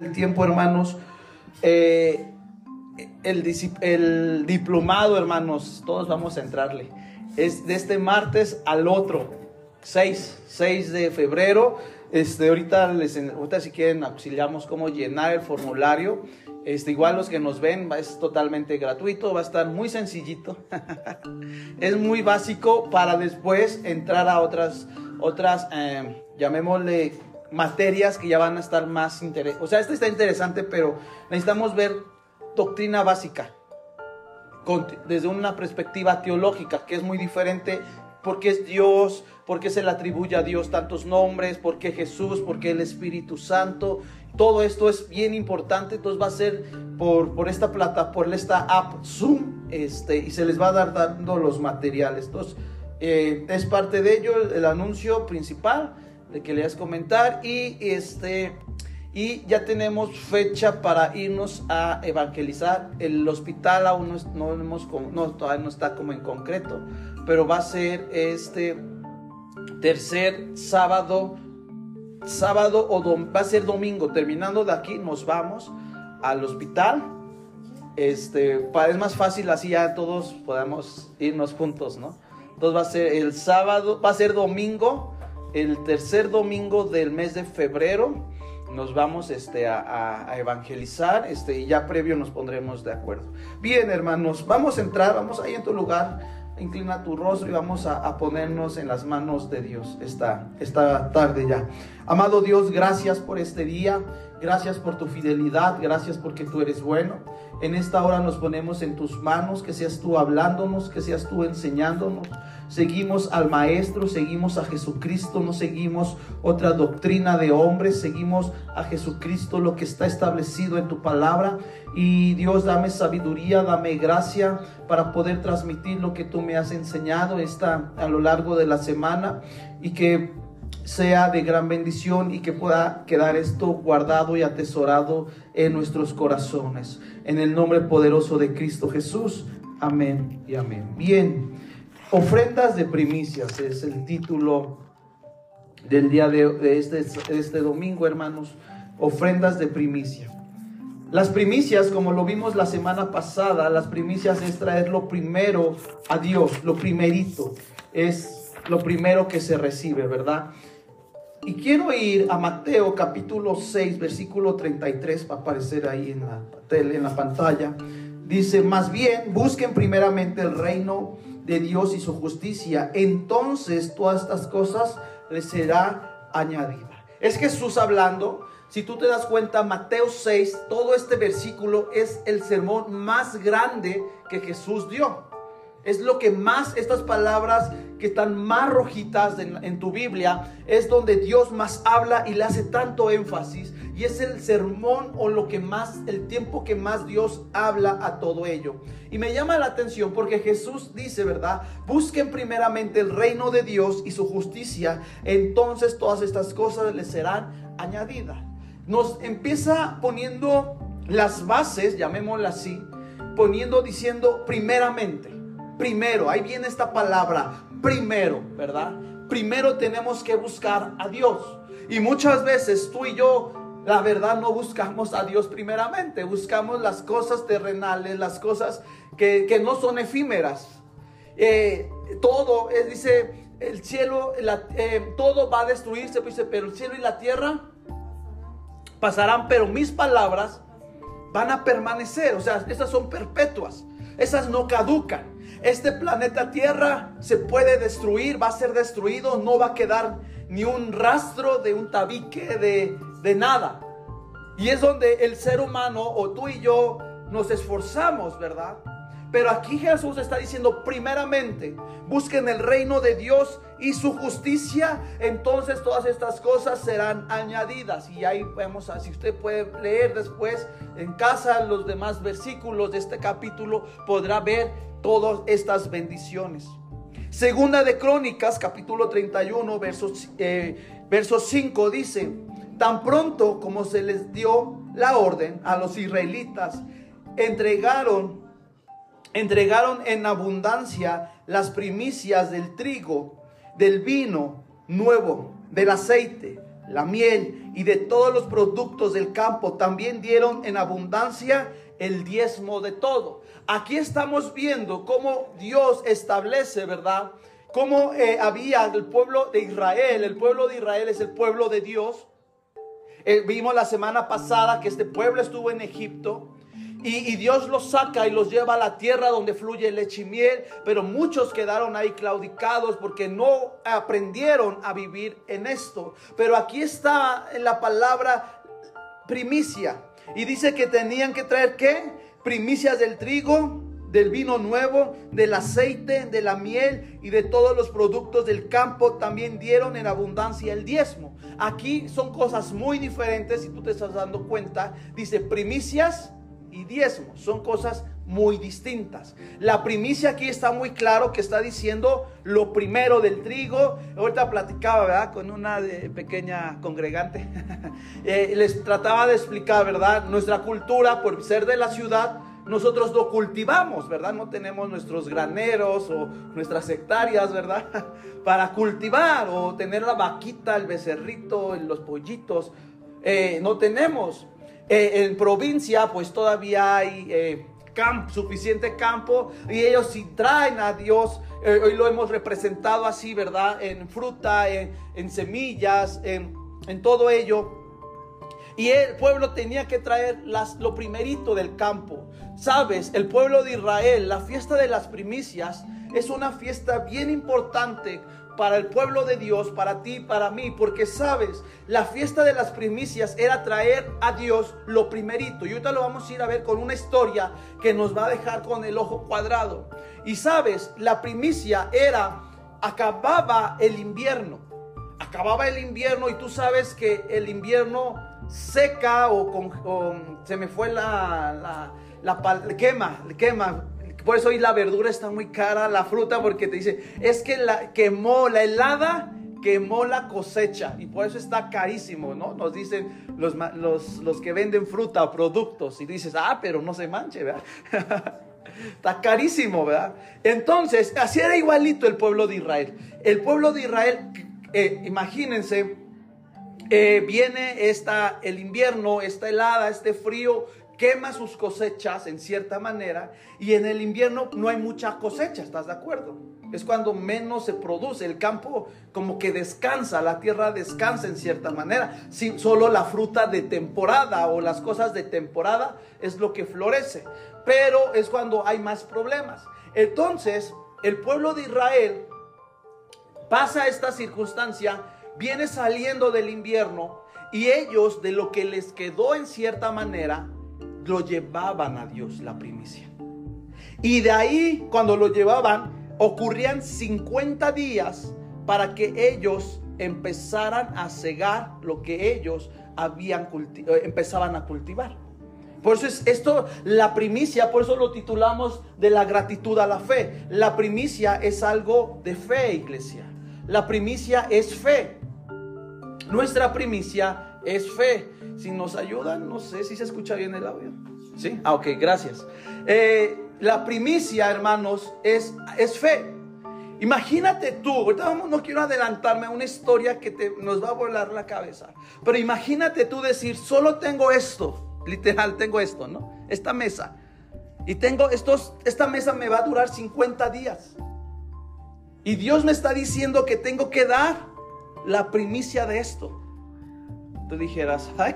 el tiempo, hermanos. Eh, el, diplomado, hermanos, todos vamos a entrarle. Es de este martes al otro, 6, 6 de febrero. Este, ahorita, les, si quieren auxiliamos cómo llenar el formulario. Este, igual los que nos ven, es totalmente gratuito, va a estar muy sencillito. es muy básico para después entrar a otras, otras eh, llamémosle materias que ya van a estar más interesantes. O sea, este está interesante, pero necesitamos ver doctrina básica desde una perspectiva teológica, que es muy diferente porque es Dios, porque se le atribuye a Dios tantos nombres, porque Jesús, porque el Espíritu Santo. Todo esto es bien importante, entonces va a ser por, por esta plata, por esta app Zoom, este, y se les va a dar dando los materiales. Entonces, eh, es parte de ello el anuncio principal que le a comentar y este y ya tenemos fecha para irnos a evangelizar. El hospital aún no, hemos, no, todavía no está como en concreto, pero va a ser este tercer sábado, sábado o va a ser domingo. Terminando de aquí nos vamos al hospital. Este, es más fácil así ya todos podamos irnos juntos, ¿no? Entonces va a ser el sábado, va a ser domingo el tercer domingo del mes de febrero nos vamos este, a, evangelizar este, y ya previo nos pondremos de acuerdo. Bien, hermanos, vamos a entrar, vamos ahí en tu lugar, inclina tu rostro y vamos a, ponernos en las manos de Dios esta, esta tarde ya. Amado Dios, gracias por este día, gracias por tu fidelidad, gracias porque tú eres bueno. En esta hora nos ponemos en tus manos, que seas tú hablándonos, que seas tú enseñándonos. Seguimos al Maestro, seguimos a Jesucristo, no seguimos otra doctrina de hombres, seguimos a Jesucristo, lo que está establecido en tu palabra. Y Dios, dame sabiduría, dame gracia para poder transmitir lo que tú me has enseñado esta, a lo largo de la semana y que sea de gran bendición y que pueda quedar esto guardado y atesorado en nuestros corazones. En el nombre poderoso de Cristo Jesús. Amén y amén. Bien, ofrendas de primicias es el título del día de, este, este domingo, hermanos. Ofrendas de primicia. Las primicias, como lo vimos la semana pasada, las primicias es traer lo primero a Dios, lo primerito, es lo primero que se recibe, ¿verdad? Y quiero ir a Mateo capítulo 6, versículo 33, va a aparecer ahí en la tele, en la pantalla. Dice, más bien, busquen primeramente el reino de Dios y su justicia, entonces todas estas cosas les será añadida. Es Jesús hablando, si tú te das cuenta, Mateo 6, todo este versículo es el sermón más grande que Jesús dio. Es lo que más, estas palabras que están más rojitas en, tu Biblia, es donde Dios más habla y le hace tanto énfasis. Y es el sermón o lo que más, el tiempo que más Dios habla a todo ello. Y me llama la atención porque Jesús dice, ¿verdad? Busquen primeramente el reino de Dios y su justicia. Entonces todas estas cosas les serán añadidas. Nos empieza poniendo las bases, llamémoslas así, poniendo, diciendo primeramente. Primero, ahí viene esta palabra, primero, ¿verdad? Primero tenemos que buscar a Dios. Y muchas veces tú y yo, la verdad, no buscamos a Dios primeramente. Buscamos las cosas terrenales, las cosas que, no son efímeras. Eh, todo, dice, el cielo, eh, todo va a destruirse, pues dice, pero el cielo y la tierra pasarán, pero mis palabras van a permanecer. O sea, esas son perpetuas, esas no caducan. Este planeta Tierra se puede destruir, va a ser destruido, no va a quedar ni un rastro de un tabique, de, de nada. Y es donde el ser humano o tú y yo nos esforzamos, ¿verdad? Pero aquí Jesús está diciendo, primeramente, busquen el reino de Dios y su justicia, entonces todas estas cosas serán añadidas. Y ahí vemos, si usted puede leer después en casa los demás versículos de este capítulo, podrá ver todas estas bendiciones. Segunda de Crónicas, capítulo 31, versos, eh, verso 5 dice, tan pronto como se les dio la orden a los israelitas, entregaron, entregaron en abundancia las primicias del trigo, del vino nuevo, del aceite, la miel y de todos los productos del campo. También dieron en abundancia el diezmo de todo. Aquí estamos viendo cómo Dios establece, ¿verdad? Cómo eh, había el pueblo de Israel. El pueblo de Israel es el pueblo de Dios. Eh, vimos la semana pasada que este pueblo estuvo en Egipto. Y, Dios los saca y los lleva a la tierra donde fluye leche y miel, pero muchos quedaron ahí claudicados porque no aprendieron a vivir en esto. Pero aquí está en la palabra primicia y dice que tenían que traer qué? Primicias del trigo, del vino nuevo, del aceite, de la miel y de todos los productos del campo. También dieron en abundancia el diezmo. Aquí son cosas muy diferentes, si tú te estás dando cuenta. Dice primicias y diezmos. Son cosas muy distintas. La primicia aquí está muy claro que está diciendo lo primero del trigo. Ahorita platicaba, ¿verdad? Con una pequeña congregante. Eh, les trataba de explicar, ¿verdad? Nuestra cultura, por ser de la ciudad, nosotros lo cultivamos, ¿verdad? No tenemos nuestros graneros o nuestras hectáreas, ¿verdad? Para cultivar o tener la vaquita, el becerrito, los pollitos. Eh, no tenemos. Eh, en provincia pues todavía hay suficiente campo y ellos si traen a Dios, eh, hoy lo hemos representado así, ¿verdad? En fruta, en, semillas, en, en, todo ello. Y el pueblo tenía que traer las, lo primerito del campo. Sabes, el pueblo de Israel, la fiesta de las primicias, es una fiesta bien importante para el pueblo de Dios, para ti, para mí, porque sabes, la fiesta de las primicias era traer a Dios lo primerito. Y ahorita lo vamos a ir a ver con una historia que nos va a dejar con el ojo cuadrado. Y sabes, la primicia era, acababa el invierno. Acababa el invierno y tú sabes que el invierno seca o con, se me fue la, la, la quema, quema, por eso hoy la verdura está muy cara, la fruta, porque te dice, es que la quemó, la helada quemó la cosecha y por eso está carísimo, ¿no? Nos dicen los, los, que venden fruta o productos y dices, ah, pero no se manche, ¿verdad? está carísimo, ¿verdad? Entonces, así era igualito el pueblo de Israel. El pueblo de Israel, eh, imagínense, eh, viene el invierno, esta helada, este frío, quema sus cosechas en cierta manera y en el invierno no hay mucha cosecha, ¿estás de acuerdo? Es cuando menos se produce, el campo como que descansa, la tierra descansa en cierta manera, si, solo la fruta de temporada o las cosas de temporada es lo que florece, pero es cuando hay más problemas. Entonces, el pueblo de Israel pasa esta circunstancia, viene saliendo del invierno y ellos de lo que les quedó en cierta manera, lo llevaban a Dios la primicia. Y de ahí, cuando lo llevaban, ocurrían 50 días para que ellos empezaran a cegar lo que ellos habían eh, empezaban a cultivar. Por eso es esto, la primicia, por eso lo titulamos de la gratitud a la fe. La primicia es algo de fe, iglesia. La primicia es fe. Nuestra primicia es fe. Si nos ayudan, no sé si se escucha bien el audio. ¿Sí? Ah, ok, gracias. Eh, la primicia, hermanos, es, es fe. Imagínate tú, ahorita no quiero adelantarme a una historia que te, nos va a volar la cabeza, pero imagínate tú decir, solo tengo esto, literal, tengo esto, ¿no? Esta mesa. Y tengo estos, esta mesa me va a durar 50 días. Y Dios me está diciendo que tengo que dar la primicia de esto. Tú dijeras, ay,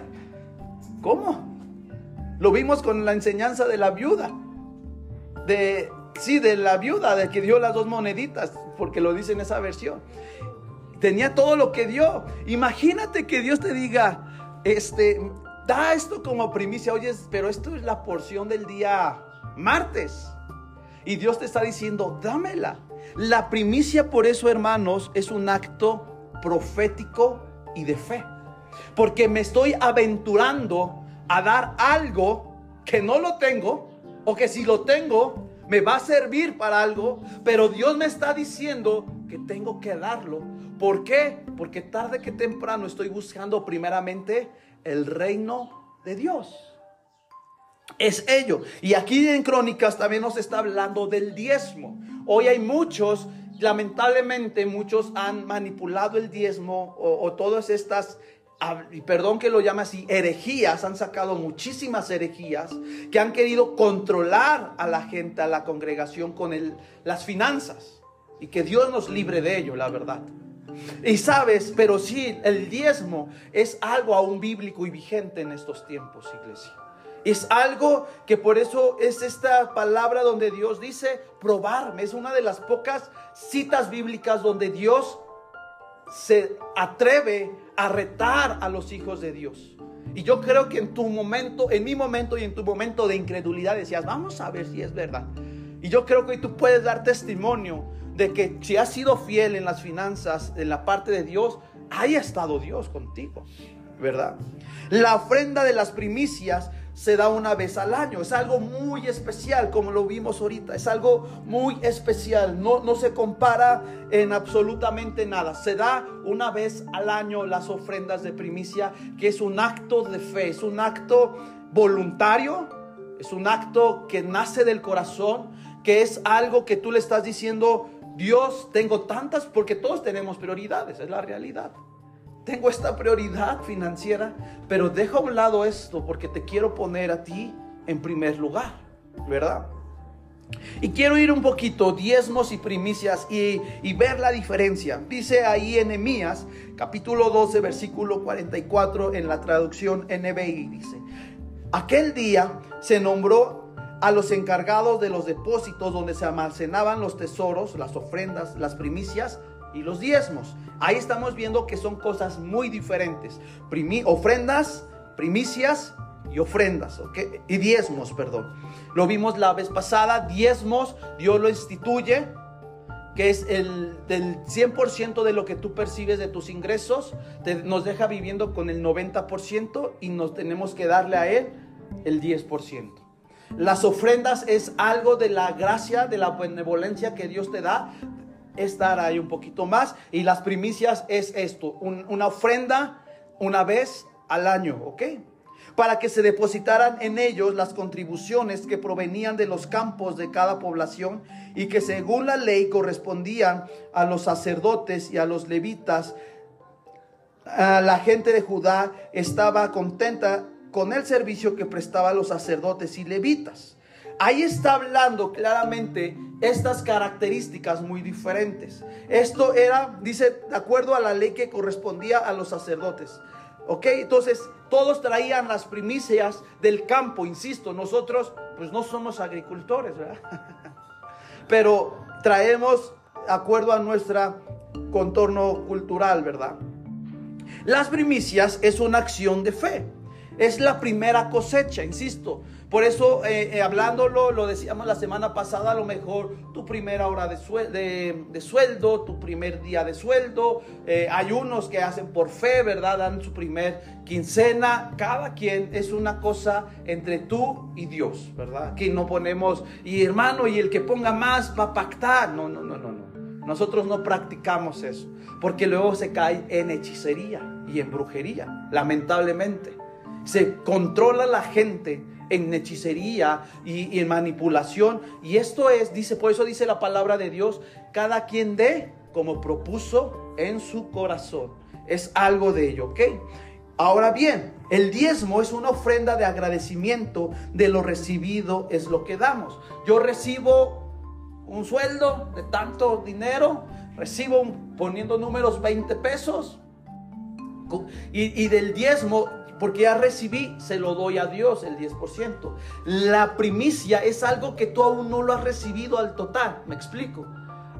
¿cómo? Lo vimos con la enseñanza de la viuda. De, sí, de la viuda, de que dio las dos moneditas, porque lo dice en esa versión. Tenía todo lo que dio. Imagínate que Dios te diga, este, da esto como primicia. Oye, pero esto es la porción del día martes. Y Dios te está diciendo, dámela. La primicia, por eso, hermanos, es un acto profético y de fe. Porque me estoy aventurando a dar algo que no lo tengo o que si lo tengo me va a servir para algo, pero Dios me está diciendo que tengo que darlo. ¿Por qué? Porque tarde que temprano estoy buscando primeramente el reino de Dios. Es ello. Y aquí en Crónicas también nos está hablando del diezmo. Hoy hay muchos lamentablemente muchos han manipulado el diezmo o, todas estas perdón que lo llame así, herejías, han sacado muchísimas herejías que han querido controlar a la gente, a la congregación con el, las finanzas. Y que Dios nos libre de ello, la verdad. Y sabes, pero sí, el diezmo es algo aún bíblico y vigente en estos tiempos, iglesia. Es algo que por eso es esta palabra donde Dios dice probarme. Es una de las pocas citas bíblicas donde Dios se atreve a retar a los hijos de Dios. Y yo creo que en tu momento, en mi momento y en tu momento de incredulidad decías, vamos a ver si es verdad. Y yo creo que hoy tú puedes dar testimonio de que si has sido fiel en las finanzas, en la parte de Dios, haya estado Dios contigo, ¿verdad? La ofrenda de las primicias se da una vez al año. Es algo muy especial, como lo vimos ahorita. Es algo muy especial. No, no se compara en absolutamente nada. Se da una vez al año las ofrendas de primicia, que es un acto de fe, es un acto voluntario, es un acto que nace del corazón, que es algo que tú le estás diciendo, Dios, tengo tantas, porque todos tenemos prioridades, es la realidad tengo esta prioridad financiera, pero deja a un lado esto porque te quiero poner a ti en primer lugar, ¿verdad? Y quiero ir un poquito, diezmos y primicias, y, ver la diferencia. Dice ahí en Emías, capítulo 12, versículo 44, en la traducción NBI, dice, aquel día se nombró a los encargados de los depósitos donde se almacenaban los tesoros, las ofrendas, las primicias y los diezmos. Ahí estamos viendo que son cosas muy diferentes. ofrendas, primicias y ofrendas, ¿ok? Y diezmos, perdón. Lo vimos la vez pasada, diezmos, Dios lo instituye, que es el del 100% de lo que tú percibes de tus ingresos, nos deja viviendo con el 90% y nos tenemos que darle a Él el 10%. Las ofrendas es algo de la gracia, de la benevolencia que Dios te da estar ahí un poquito más. Y las primicias es esto, una ofrenda una vez al año, ¿ok? Para que se depositaran en ellos las contribuciones que provenían de los campos de cada población y que según la ley correspondían a los sacerdotes y a los levitas. la gente de Judá estaba contenta con el servicio que prestaban los sacerdotes y levitas. Ahí está hablando claramente estas características muy diferentes. Esto era, dice, de acuerdo a la ley que correspondía a los sacerdotes. ¿Ok? Entonces, todos traían las primicias del campo, insisto, nosotros pues no somos agricultores, ¿verdad? Pero traemos de acuerdo a nuestro contorno cultural, ¿verdad? Las primicias es una acción de fe. Es la primera cosecha, insisto. Por eso, eh, eh, hablándolo, lo decíamos la semana pasada, a lo mejor tu primera hora de, sueldo, tu primer día de sueldo. Eh, hay unos que hacen por fe, ¿verdad? Dan su primer quincena. Cada quien es una cosa entre tú y Dios, ¿verdad? Que no ponemos, y hermano, y el que ponga más va a pactar. No, no, no, no, no. Nosotros no practicamos eso, porque luego se cae en hechicería y en brujería, lamentablemente. Se controla la gente en hechicería y, en manipulación. Y esto es, dice, por eso dice la palabra de Dios, cada quien dé como propuso en su corazón. Es algo de ello, ¿ok? Ahora bien, el diezmo es una ofrenda de agradecimiento de lo recibido, es lo que damos. Yo recibo un sueldo de tanto dinero, recibo poniendo números 20 pesos y, y del diezmo porque ya recibí, se lo doy a Dios el 10%. La primicia es algo que tú aún no lo has recibido al total, me explico.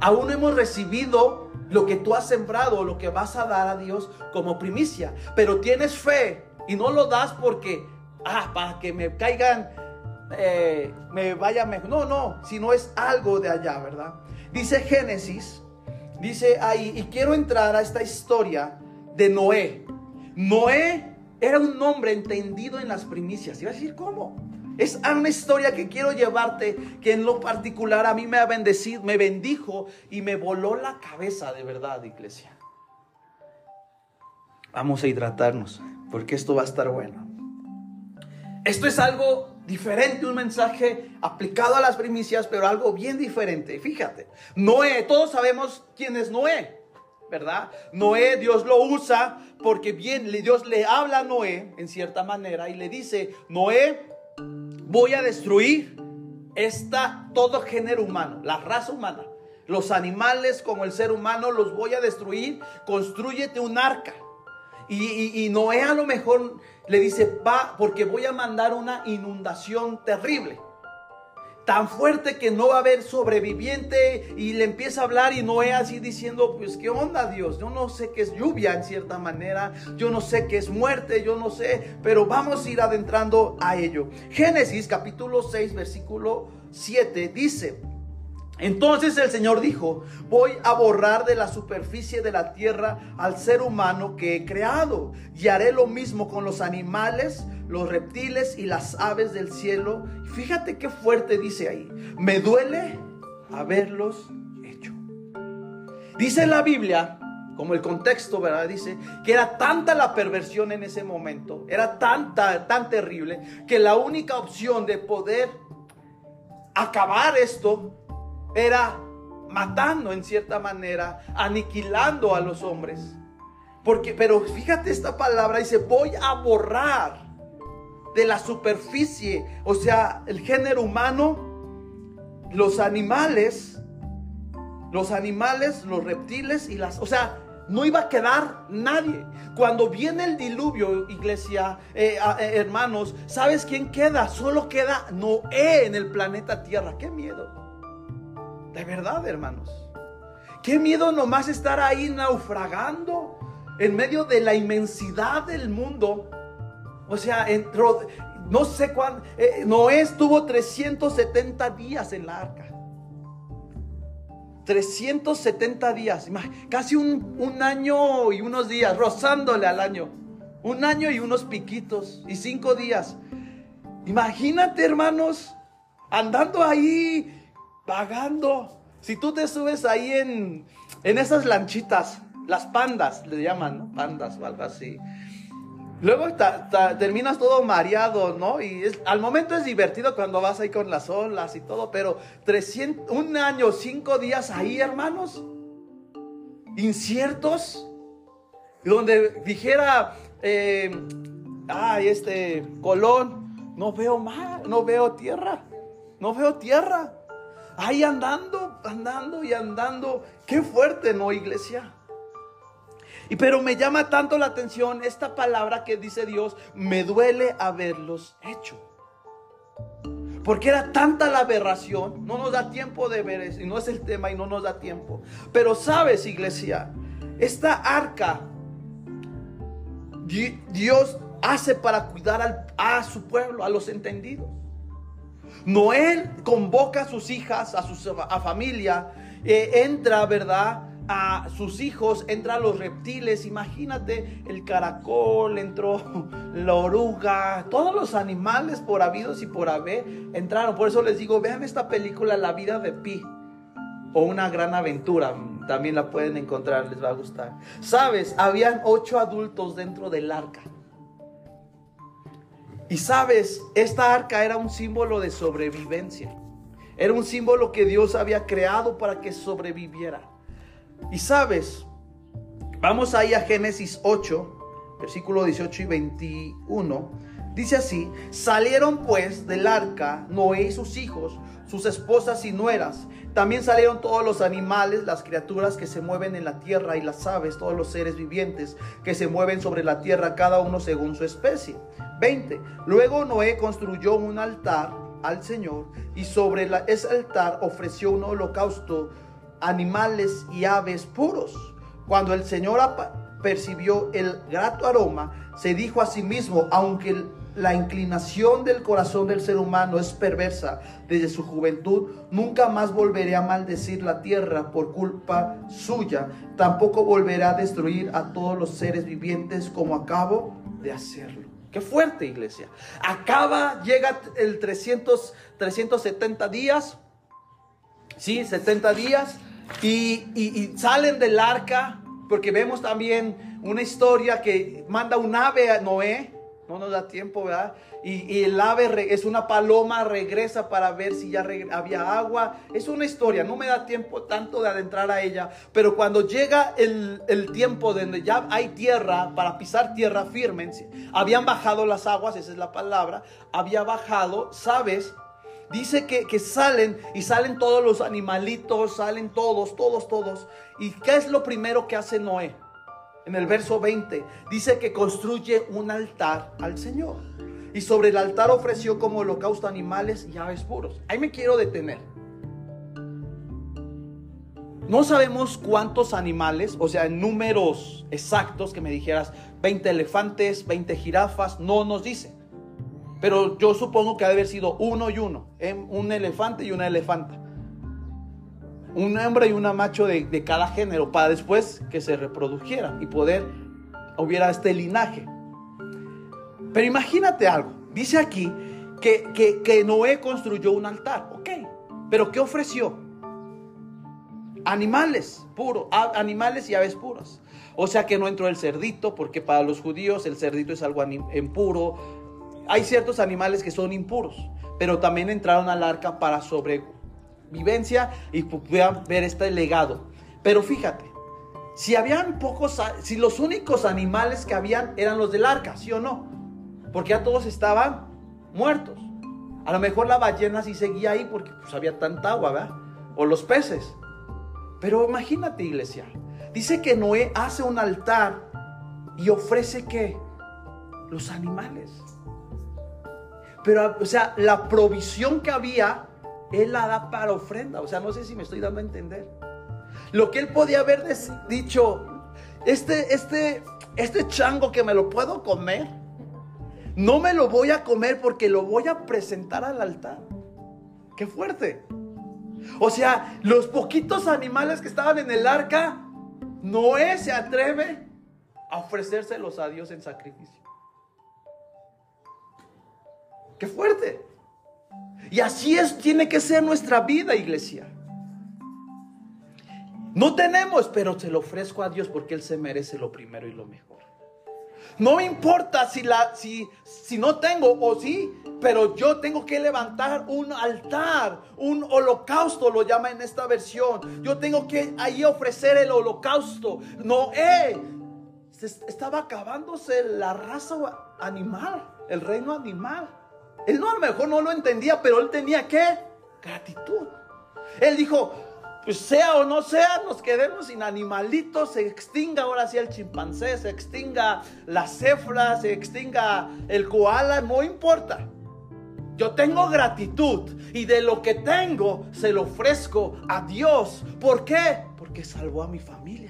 Aún no hemos recibido lo que tú has sembrado, lo que vas a dar a Dios como primicia, pero tienes fe y no lo das porque, ah, para que me caigan, eh, me vaya mejor. No, no, sino es algo de allá, ¿verdad? Dice Génesis, dice ahí, y quiero entrar a esta historia de Noé. Noé era un hombre entendido en las primicias. Iba a decir, ¿cómo? Es una historia que quiero llevarte, que en lo particular a mí me ha bendecido, me bendijo y me voló la cabeza de verdad, iglesia. Vamos a hidratarnos, porque esto va a estar bueno. Esto es algo diferente, un mensaje aplicado a las primicias, pero algo bien diferente. Fíjate, Noé, todos sabemos quién es Noé. ¿Verdad? Noé, Dios lo usa porque bien, Dios le habla a Noé en cierta manera y le dice, Noé, voy a destruir esta, todo género humano, la raza humana. Los animales como el ser humano los voy a destruir. Construyete un arca. Y, y Noé a lo mejor le dice, va, porque voy a mandar una inundación terrible tan fuerte que no va a haber sobreviviente y le empieza a hablar y Noé así diciendo, pues qué onda Dios, yo no sé qué es lluvia en cierta manera, yo no sé qué es muerte, yo no sé, pero vamos a ir adentrando a ello. Génesis capítulo 6 versículo 7 dice, entonces el Señor dijo, voy a borrar de la superficie de la tierra al ser humano que he creado y haré lo mismo con los animales, los reptiles y las aves del cielo. Fíjate qué fuerte dice ahí, me duele haberlos hecho. Dice la Biblia, como el contexto, ¿verdad? Dice que era tanta la perversión en ese momento, era tanta, tan terrible, que la única opción de poder acabar esto era matando en cierta manera, aniquilando a los hombres. Porque, pero fíjate esta palabra, dice, voy a borrar de la superficie, o sea, el género humano, los animales, los animales, los reptiles y las, o sea, no iba a quedar nadie. Cuando viene el diluvio, iglesia, eh, eh, hermanos, ¿sabes quién queda? Solo queda Noé en el planeta Tierra. ¡Qué miedo! De verdad, hermanos. Qué miedo nomás estar ahí naufragando en medio de la inmensidad del mundo. O sea, entró, no sé cuándo, eh, Noé estuvo 370 días en la arca. 370 días, casi un, un, año y unos días, rozándole al año. Un año y unos piquitos y cinco días. Imagínate, hermanos, andando ahí pagando. Si tú te subes ahí en, en esas lanchitas, las pandas le llaman. Pandas o algo así. Luego terminas todo mareado, ¿no? Y al momento es divertido cuando vas ahí con las olas y todo, pero 300, un año, cinco días ahí, hermanos, inciertos, donde dijera, eh, ay, este Colón, no veo mar, no veo tierra, no veo tierra ahí andando, andando y andando. Qué fuerte, ¿no, iglesia? Y pero me llama tanto la atención esta palabra que dice Dios, me duele haberlos hecho. Porque era tanta la aberración, no nos da tiempo de ver eso, y no es el tema y no nos da tiempo. Pero sabes, iglesia, esta arca Dios hace para cuidar a su pueblo, a los entendidos. Noel convoca a sus hijas, a su familia, eh, entra, ¿verdad? A sus hijos, entra los reptiles, imagínate el caracol, entró la oruga, todos los animales por habidos y por haber entraron. Por eso les digo, vean esta película La vida de Pi o Una gran aventura, también la pueden encontrar, les va a gustar. Sabes, habían ocho adultos dentro del arca. Y sabes, esta arca era un símbolo de sobrevivencia. Era un símbolo que Dios había creado para que sobreviviera. Y sabes, vamos ahí a Génesis 8, versículo 18 y 21. Dice así, salieron pues del arca Noé y sus hijos, sus esposas y nueras. También salieron todos los animales, las criaturas que se mueven en la tierra y las aves, todos los seres vivientes que se mueven sobre la tierra, cada uno según su especie. 20. Luego Noé construyó un altar al Señor y sobre ese altar ofreció un holocausto, animales y aves puros. Cuando el Señor percibió el grato aroma, se dijo a sí mismo, aunque la inclinación del corazón del ser humano es perversa desde su juventud, nunca más volveré a maldecir la tierra por culpa suya, tampoco volveré a destruir a todos los seres vivientes como acabo de hacerlo. Qué fuerte, iglesia. Acaba, llega el 300, 370 días. Sí, 70 días. Y, y, salen del arca. Porque vemos también una historia que manda un ave a Noé. No nos da tiempo, ¿verdad? Y, el ave es una paloma, regresa para ver si ya había agua. Es una historia, no me da tiempo tanto de adentrar a ella, pero cuando llega el, el tiempo donde ya hay tierra, para pisar tierra firme, habían bajado las aguas, esa es la palabra, había bajado, ¿sabes? Dice que, que, salen y salen todos los animalitos, salen todos, todos, todos. ¿Y qué es lo primero que hace Noé? En el verso 20, dice que construye un altar al Señor. Y sobre el altar ofreció como holocausto animales y aves puros. Ahí me quiero detener. No sabemos cuántos animales, o sea, en números exactos que me dijeras 20 elefantes, 20 jirafas, no nos dice. Pero yo supongo que ha de haber sido uno y uno, un elefante y una elefanta un hembra y una macho de, cada género para después que se reprodujeran y poder hubiera este linaje. Pero imagínate algo, dice aquí que, que, Noé construyó un altar, ok, pero ¿qué ofreció? Animales puros, animales y aves puras. O sea que no entró el cerdito, porque para los judíos el cerdito es algo impuro. Hay ciertos animales que son impuros, pero también entraron al arca para sobre vivencia y puedan ver este legado. Pero fíjate, si habían pocos, si los únicos animales que habían eran los del arca, ¿sí o no? Porque ya todos estaban muertos. A lo mejor la ballena sí seguía ahí porque pues, había tanta agua, ¿verdad? O los peces. Pero imagínate, iglesia. Dice que Noé hace un altar y ofrece qué? Los animales. Pero, o sea, la provisión que había él la da para ofrenda. O sea, no sé si me estoy dando a entender. Lo que él podía haber dicho, este, este, este chango que me lo puedo comer, no me lo voy a comer porque lo voy a presentar al altar. Qué fuerte. O sea, los poquitos animales que estaban en el arca, Noé se atreve a ofrecérselos a Dios en sacrificio. Qué fuerte. Y así es, tiene que ser nuestra vida, iglesia. No tenemos, pero se lo ofrezco a Dios porque Él se merece lo primero y lo mejor. No me importa si, la, si, si no tengo o sí, pero yo tengo que levantar un altar, un holocausto, lo llama en esta versión. Yo tengo que ahí ofrecer el holocausto. Noé estaba acabándose la raza animal, el reino animal. Él no, a lo mejor no lo entendía, pero él tenía qué? Gratitud. Él dijo, pues sea o no sea, nos quedemos sin animalitos, se extinga ahora sí el chimpancé, se extinga la cefra, se extinga el koala, no importa. Yo tengo gratitud y de lo que tengo se lo ofrezco a Dios. ¿Por qué? Porque salvó a mi familia.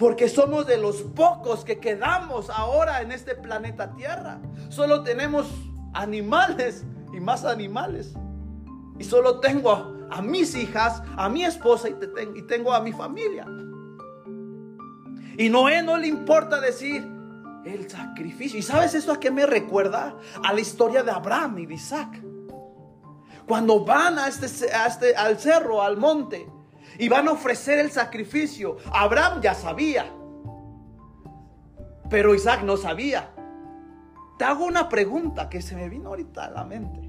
Porque somos de los pocos que quedamos ahora en este planeta Tierra. Solo tenemos animales y más animales. Y solo tengo a, mis hijas, a mi esposa y, tengo a mi familia. Y Noé no le importa decir el sacrificio. ¿Y sabes eso a qué me recuerda? A la historia de Abraham y de Isaac. Cuando van a este, a este, al cerro, al monte, y van a ofrecer el sacrificio. Abraham ya sabía, pero Isaac no sabía. Te hago una pregunta que se me vino ahorita a la mente.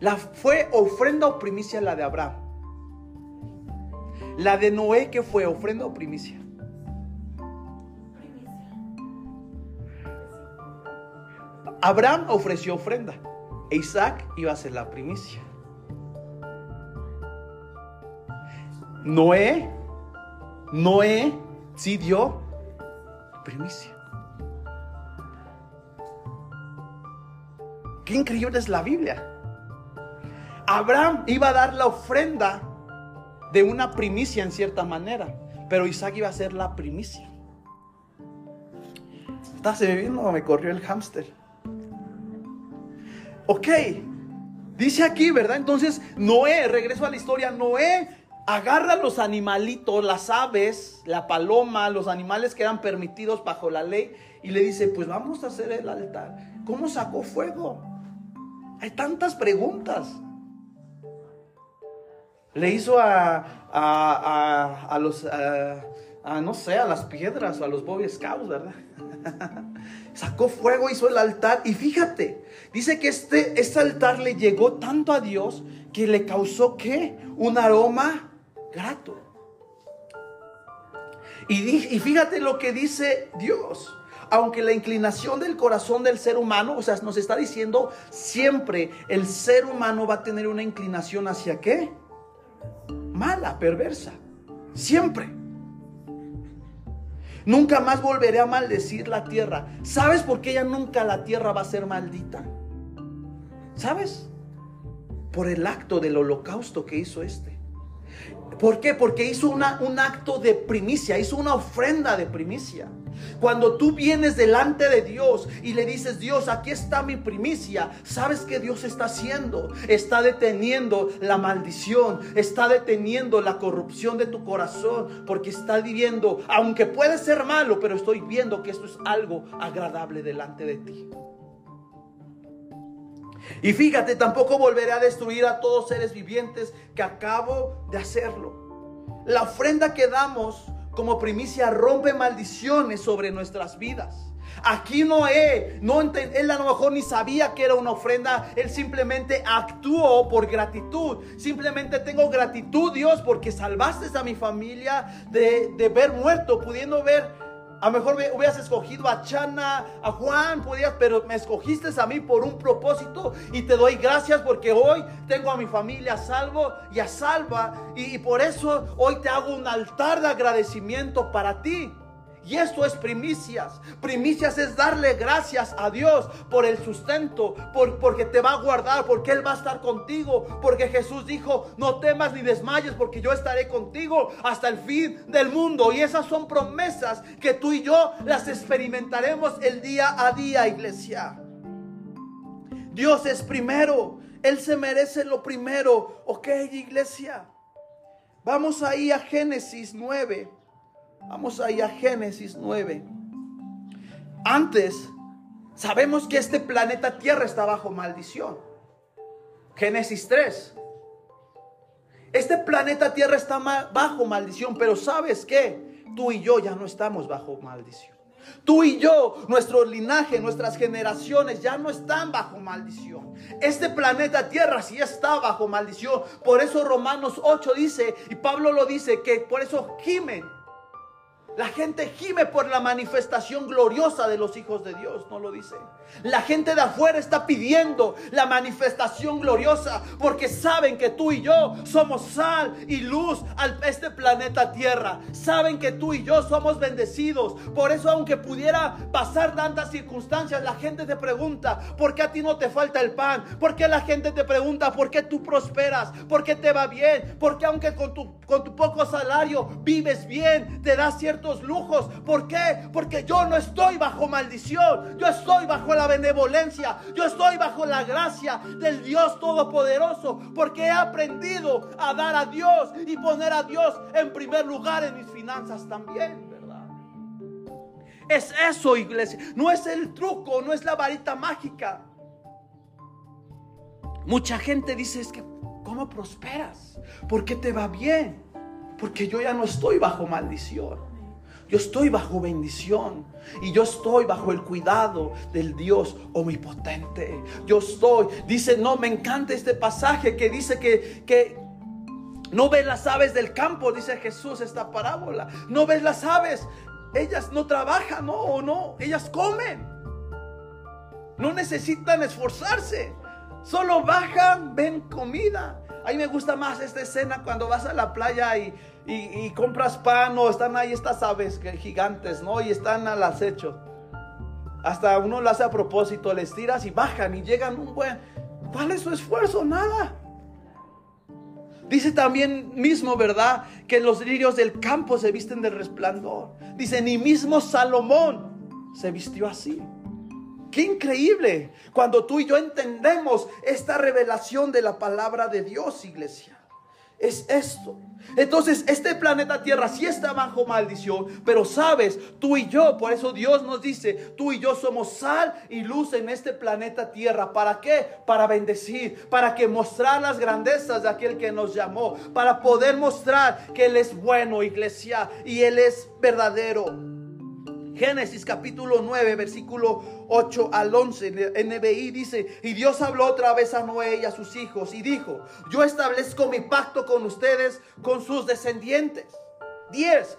La fue ofrenda o primicia la de Abraham. La de Noé que fue ofrenda o primicia. Abraham ofreció ofrenda e Isaac iba a ser la primicia. Noé, Noé sí dio primicia. Qué increíble es la Biblia. Abraham iba a dar la ofrenda de una primicia en cierta manera, pero Isaac iba a ser la primicia. ¿Estás viendo o me corrió el hámster? Ok, dice aquí, ¿verdad? Entonces, Noé, regreso a la historia, Noé agarra los animalitos, las aves, la paloma, los animales que eran permitidos bajo la ley y le dice, pues vamos a hacer el altar. ¿Cómo sacó fuego? Hay tantas preguntas. Le hizo a, a, los a, no sé, a las piedras o a los Boy Scouts, ¿verdad? Sacó fuego, hizo el altar y fíjate, dice que este, este altar le llegó tanto a Dios que le causó qué? Un aroma grato. Y, y fíjate lo que dice Dios aunque la inclinación del corazón del ser humano, o sea, nos está diciendo siempre el ser humano va a tener una inclinación hacia qué? Mala, perversa. Siempre. Nunca más volveré a maldecir la tierra. ¿Sabes por qué ya nunca la tierra va a ser maldita? ¿Sabes? Por el acto del holocausto que hizo este. ¿Por qué? Porque hizo una, un acto de primicia, hizo una ofrenda de primicia. Cuando tú vienes delante de Dios y le dices, Dios, aquí está mi primicia, ¿sabes qué Dios está haciendo? Está deteniendo la maldición, está deteniendo la corrupción de tu corazón, porque está viviendo, aunque puede ser malo, pero estoy viendo que esto es algo agradable delante de ti. Y fíjate, tampoco volveré a destruir a todos seres vivientes que acabo de hacerlo. La ofrenda que damos como primicia rompe maldiciones sobre nuestras vidas. Aquí Noé, no él a lo mejor ni sabía que era una ofrenda, él simplemente actuó por gratitud. Simplemente tengo gratitud, Dios, porque salvaste a mi familia de, de ver muerto, pudiendo ver a lo mejor hubieras escogido a Chana, a Juan, podías, pero me escogiste a mí por un propósito y te doy gracias porque hoy tengo a mi familia a salvo y a salva y, y por eso hoy te hago un altar de agradecimiento para ti. Y esto es primicias. Primicias es darle gracias a Dios por el sustento, por, porque te va a guardar, porque Él va a estar contigo. Porque Jesús dijo, no temas ni desmayes, porque yo estaré contigo hasta el fin del mundo. Y esas son promesas que tú y yo las experimentaremos el día a día, iglesia. Dios es primero. Él se merece lo primero. Ok, iglesia. Vamos ahí a Génesis 9. Vamos ahí a Génesis 9. Antes, sabemos que este planeta Tierra está bajo maldición. Génesis 3. Este planeta Tierra está bajo maldición, pero ¿sabes qué? Tú y yo ya no estamos bajo maldición. Tú y yo, nuestro linaje, nuestras generaciones ya no están bajo maldición. Este planeta Tierra sí está bajo maldición. Por eso Romanos 8 dice, y Pablo lo dice, que por eso gimen la gente gime por la manifestación gloriosa de los hijos de Dios, no lo dice. La gente de afuera está pidiendo la manifestación gloriosa porque saben que tú y yo somos sal y luz a este planeta Tierra. Saben que tú y yo somos bendecidos. Por eso aunque pudiera pasar tantas circunstancias, la gente te pregunta, ¿por qué a ti no te falta el pan? ¿Por qué la gente te pregunta, ¿por qué tú prosperas? ¿Por qué te va bien? ¿Por qué aunque con tu, con tu poco salario vives bien, te das cierto lujos. ¿Por qué? Porque yo no estoy bajo maldición. Yo estoy bajo la benevolencia. Yo estoy bajo la gracia del Dios Todopoderoso. Porque he aprendido a dar a Dios y poner a Dios en primer lugar en mis finanzas también. ¿verdad? Es eso, iglesia. No es el truco, no es la varita mágica. Mucha gente dice, es que, ¿cómo prosperas? ¿Por qué te va bien? Porque yo ya no estoy bajo maldición. Yo estoy bajo bendición y yo estoy bajo el cuidado del Dios omnipotente. Yo estoy, dice, no, me encanta este pasaje que dice que, que no ves las aves del campo, dice Jesús esta parábola. No ves las aves, ellas no trabajan, no, o no, ellas comen. No necesitan esforzarse, solo bajan, ven comida. A mí me gusta más esta escena cuando vas a la playa y y, compras pan o están ahí estas aves gigantes, ¿no? Y están al acecho. Hasta uno lo hace a propósito, les tiras y bajan y llegan un buen... ¿Cuál es su esfuerzo? Nada. Dice también mismo, ¿verdad? Que los lirios del campo se visten de resplandor. Dice, ni mismo Salomón se vistió así. Qué increíble cuando tú y yo entendemos esta revelación de la palabra de Dios, iglesia. Es esto. Entonces, este planeta Tierra sí está bajo maldición, pero sabes, tú y yo, por eso Dios nos dice, tú y yo somos sal y luz en este planeta Tierra. ¿Para qué? Para bendecir, para que mostrar las grandezas de aquel que nos llamó, para poder mostrar que Él es bueno, iglesia, y Él es verdadero. Génesis capítulo 9, versículo 8 al 11, NBI dice, y Dios habló otra vez a Noé y a sus hijos y dijo, yo establezco mi pacto con ustedes, con sus descendientes. 10.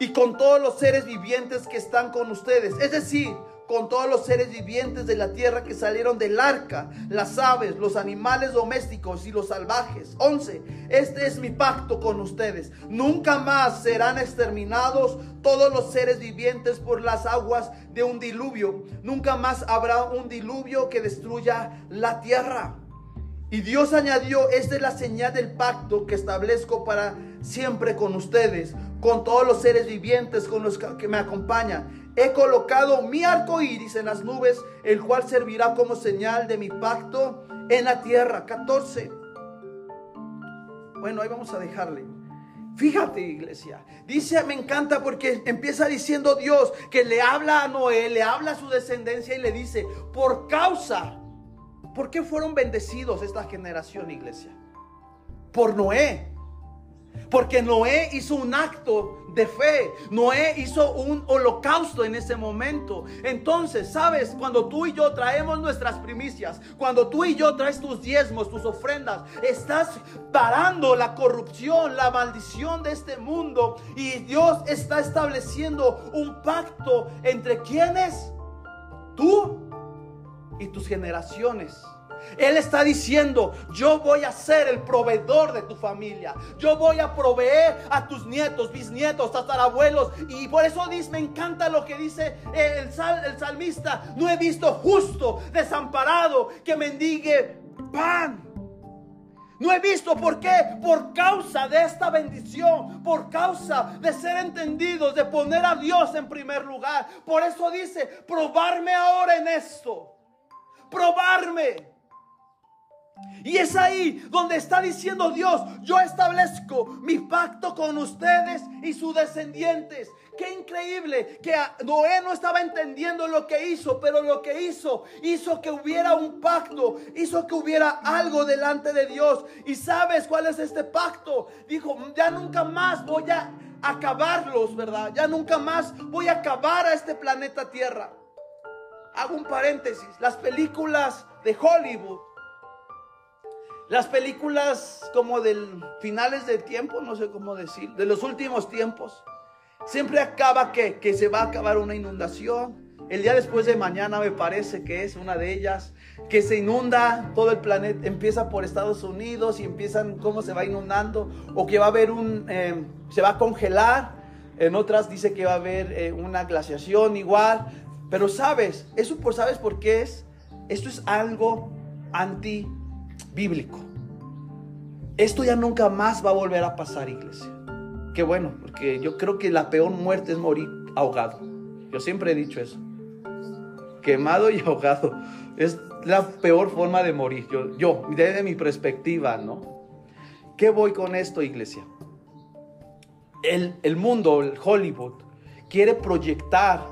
Y con todos los seres vivientes que están con ustedes. Es decir, con todos los seres vivientes de la tierra que salieron del arca, las aves, los animales domésticos y los salvajes. 11. Este es mi pacto con ustedes. Nunca más serán exterminados todos los seres vivientes por las aguas de un diluvio. Nunca más habrá un diluvio que destruya la tierra. Y Dios añadió, esta es la señal del pacto que establezco para siempre con ustedes, con todos los seres vivientes con los que me acompañan He colocado mi arco iris en las nubes, el cual servirá como señal de mi pacto en la tierra. 14. Bueno, ahí vamos a dejarle. Fíjate, iglesia. Dice, me encanta porque empieza diciendo Dios que le habla a Noé, le habla a su descendencia y le dice, por causa, ¿por qué fueron bendecidos esta generación, iglesia? Por Noé. Porque Noé hizo un acto de fe. Noé hizo un holocausto en ese momento. Entonces, sabes, cuando tú y yo traemos nuestras primicias, cuando tú y yo traes tus diezmos, tus ofrendas, estás parando la corrupción, la maldición de este mundo. Y Dios está estableciendo un pacto entre quienes, tú y tus generaciones. Él está diciendo, yo voy a ser el proveedor de tu familia. Yo voy a proveer a tus nietos, bisnietos, tatarabuelos. Y por eso dice, me encanta lo que dice el, el salmista. No he visto justo, desamparado, que mendigue pan. No he visto por qué. Por causa de esta bendición. Por causa de ser entendidos. De poner a Dios en primer lugar. Por eso dice, probarme ahora en esto. Probarme. Y es ahí donde está diciendo Dios, yo establezco mi pacto con ustedes y sus descendientes. Qué increíble que Noé no estaba entendiendo lo que hizo, pero lo que hizo hizo que hubiera un pacto, hizo que hubiera algo delante de Dios. ¿Y sabes cuál es este pacto? Dijo, ya nunca más voy a acabarlos, ¿verdad? Ya nunca más voy a acabar a este planeta Tierra. Hago un paréntesis, las películas de Hollywood las películas como del finales del tiempo, no sé cómo decir, de los últimos tiempos, siempre acaba que, se va a acabar una inundación. El día después de mañana me parece que es una de ellas, que se inunda todo el planeta, empieza por Estados Unidos y empiezan cómo se va inundando, o que va a haber un, em, se va a congelar, en otras dice que va a haber eh, una glaciación igual, pero sabes, eso por, ¿sabes por qué es? Esto es algo anti bíblico. Esto ya nunca más va a volver a pasar, iglesia. Qué bueno, porque yo creo que la peor muerte es morir ahogado. Yo siempre he dicho eso. Quemado y ahogado. Es la peor forma de morir. Yo, desde mi perspectiva, ¿no? ¿Qué voy con esto, iglesia? El, el mundo, el Hollywood, quiere proyectar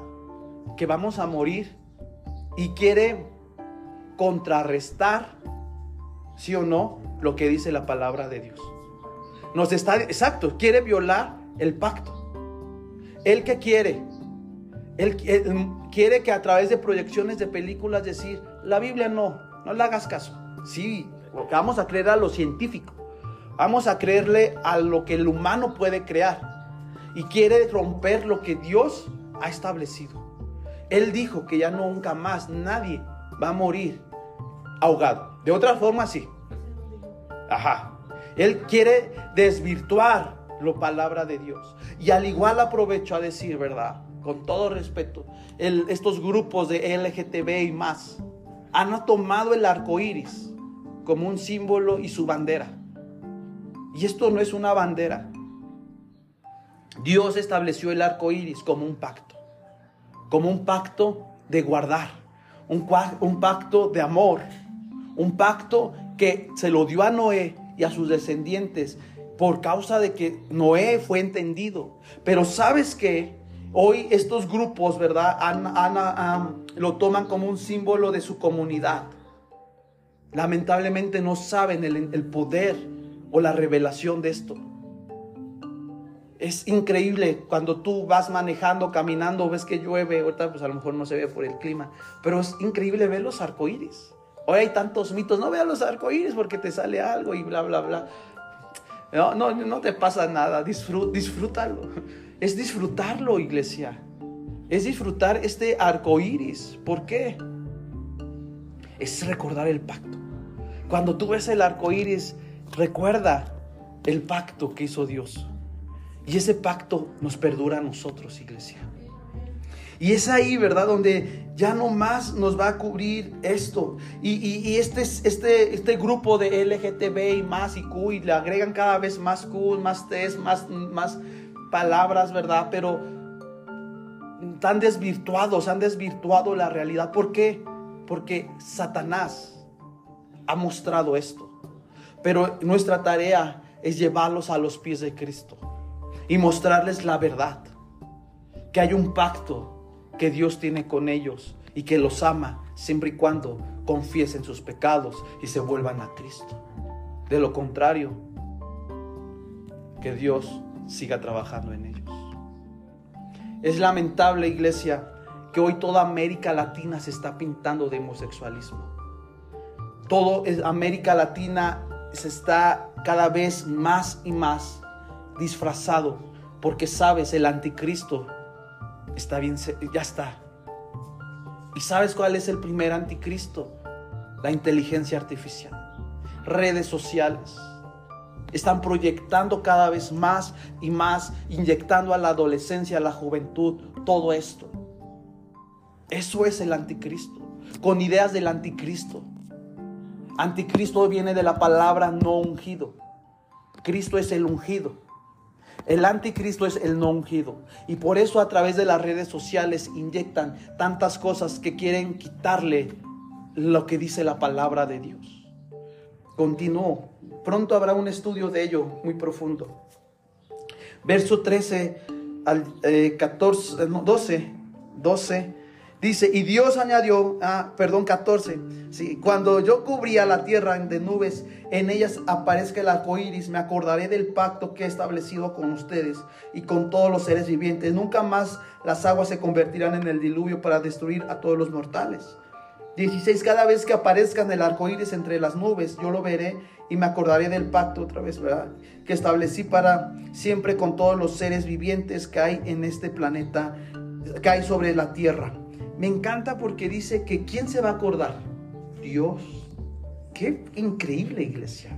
que vamos a morir y quiere contrarrestar sí o no, lo que dice la palabra de Dios. Nos está, exacto, quiere violar el pacto. ¿Él que quiere? Él, quiere que a través de proyecciones de películas decir, la Biblia no, no le hagas caso. Sí, vamos a creer a lo científico. Vamos a creerle a lo que el humano puede crear. Y quiere romper lo que Dios ha establecido. Él dijo que ya nunca más nadie va a morir ahogado. De otra forma, sí. Ajá. Él quiere desvirtuar la palabra de Dios. Y al igual aprovecho a decir, ¿verdad? Con todo respeto, estos grupos de LGTB y más han tomado el arco iris como un símbolo y su bandera. Y esto no es una bandera. Dios estableció el arco iris como un pacto, como un pacto de guardar, un, un pacto de amor, un pacto que se lo dio a Noé y a sus descendientes por causa de que Noé fue entendido. Pero sabes que hoy estos grupos, ¿verdad? lo toman como un símbolo de su comunidad. Lamentablemente no saben el, el poder o la revelación de esto. Es increíble cuando tú vas manejando, caminando, ves que llueve, ahorita pues a lo mejor no se ve por el clima, pero es increíble ver los arcoíris. Hoy hay tantos mitos, no veas los arcoíris porque te sale algo y bla, bla, bla. No, no, no te pasa nada, disfrútalo. Es disfrutarlo, iglesia. Es disfrutar este arcoíris. ¿Por qué? Es recordar el pacto. Cuando tú ves el arcoíris, recuerda el pacto que hizo Dios. Y ese pacto nos perdura a nosotros, iglesia. Y es ahí, ¿verdad? Donde ya no más nos va a cubrir esto. Y, este, este, este grupo de LGTB y más y Q, y le agregan cada vez más Q, más T, más, más palabras, ¿verdad? Pero tan desvirtuados, han desvirtuado la realidad. ¿Por qué? Porque Satanás ha mostrado esto. Pero nuestra tarea es llevarlos a los pies de Cristo y mostrarles la verdad. Que hay un pacto que Dios tiene con ellos y que los ama siempre y cuando confiesen sus pecados y se vuelvan a Cristo. De lo contrario, que Dios siga trabajando en ellos. Es lamentable, iglesia, que hoy toda América Latina se está pintando de homosexualismo. Todo América Latina se está cada vez más y más disfrazado, porque sabes, el anticristo está bien, ya está. ¿Y sabes cuál es el primer anticristo? La inteligencia artificial, redes sociales. Están proyectando cada vez más y más, inyectando a la adolescencia, a la juventud, todo esto. Eso es el anticristo, con ideas del anticristo. Anticristo viene de la palabra no ungido. Cristo es el ungido. El anticristo es el no ungido. Y por eso a través de las redes sociales inyectan tantas cosas que quieren quitarle lo que dice la palabra de Dios. Continúo. Pronto habrá un estudio de ello muy profundo. Verso 13 al 14, 12, 12 Dice, y Dios añadió, ah, perdón, 14. Sí, cuando yo cubría la tierra de nubes, en ellas aparezca el arco iris, me acordaré del pacto que he establecido con ustedes y con todos los seres vivientes. Nunca más las aguas se convertirán en el diluvio para destruir a todos los mortales. 16. Cada vez que aparezcan el arco iris entre las nubes, yo lo veré y me acordaré del pacto otra vez, ¿verdad? Que establecí para siempre con todos los seres vivientes que hay en este planeta, que hay sobre la tierra. Me encanta porque dice que ¿quién se va a acordar? Dios. Qué increíble iglesia.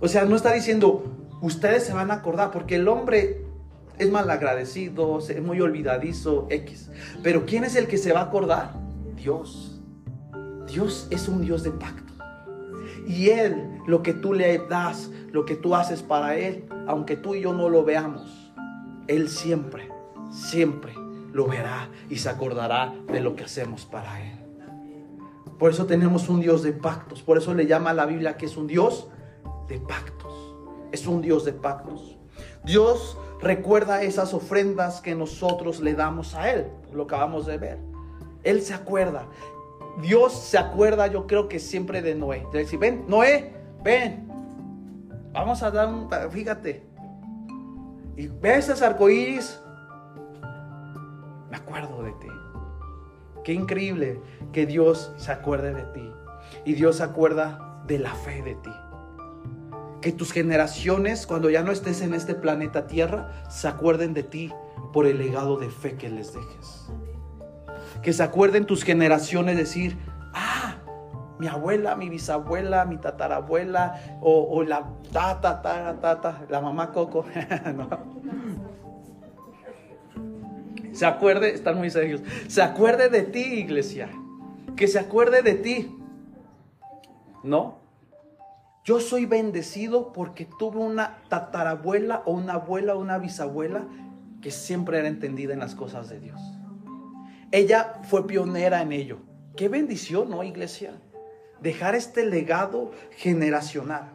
O sea, no está diciendo, ustedes se van a acordar, porque el hombre es malagradecido, es muy olvidadizo, X. Pero ¿quién es el que se va a acordar? Dios. Dios es un Dios de pacto. Y Él, lo que tú le das, lo que tú haces para Él, aunque tú y yo no lo veamos, Él siempre, siempre lo verá y se acordará de lo que hacemos para Él. Por eso tenemos un Dios de pactos. Por eso le llama a la Biblia que es un Dios de pactos. Es un Dios de pactos. Dios recuerda esas ofrendas que nosotros le damos a Él. Lo acabamos de ver. Él se acuerda. Dios se acuerda, yo creo que siempre de Noé. De ven, Noé, ven. Vamos a dar un, fíjate. Y ve esos arcoíris me acuerdo de ti. Qué increíble que Dios se acuerde de ti. Y Dios se acuerda de la fe de ti. Que tus generaciones, cuando ya no estés en este planeta Tierra, se acuerden de ti por el legado de fe que les dejes. Que se acuerden tus generaciones decir, ah, mi abuela, mi bisabuela, mi tatarabuela, o, la tata, tata, tata, la mamá Coco. Se acuerde, están muy serios. Se acuerde de ti, iglesia. Que se acuerde de ti. ¿No? Yo soy bendecido porque tuve una tatarabuela o una abuela o una bisabuela que siempre era entendida en las cosas de Dios. Ella fue pionera en ello. Qué bendición, ¿no, iglesia? Dejar este legado generacional.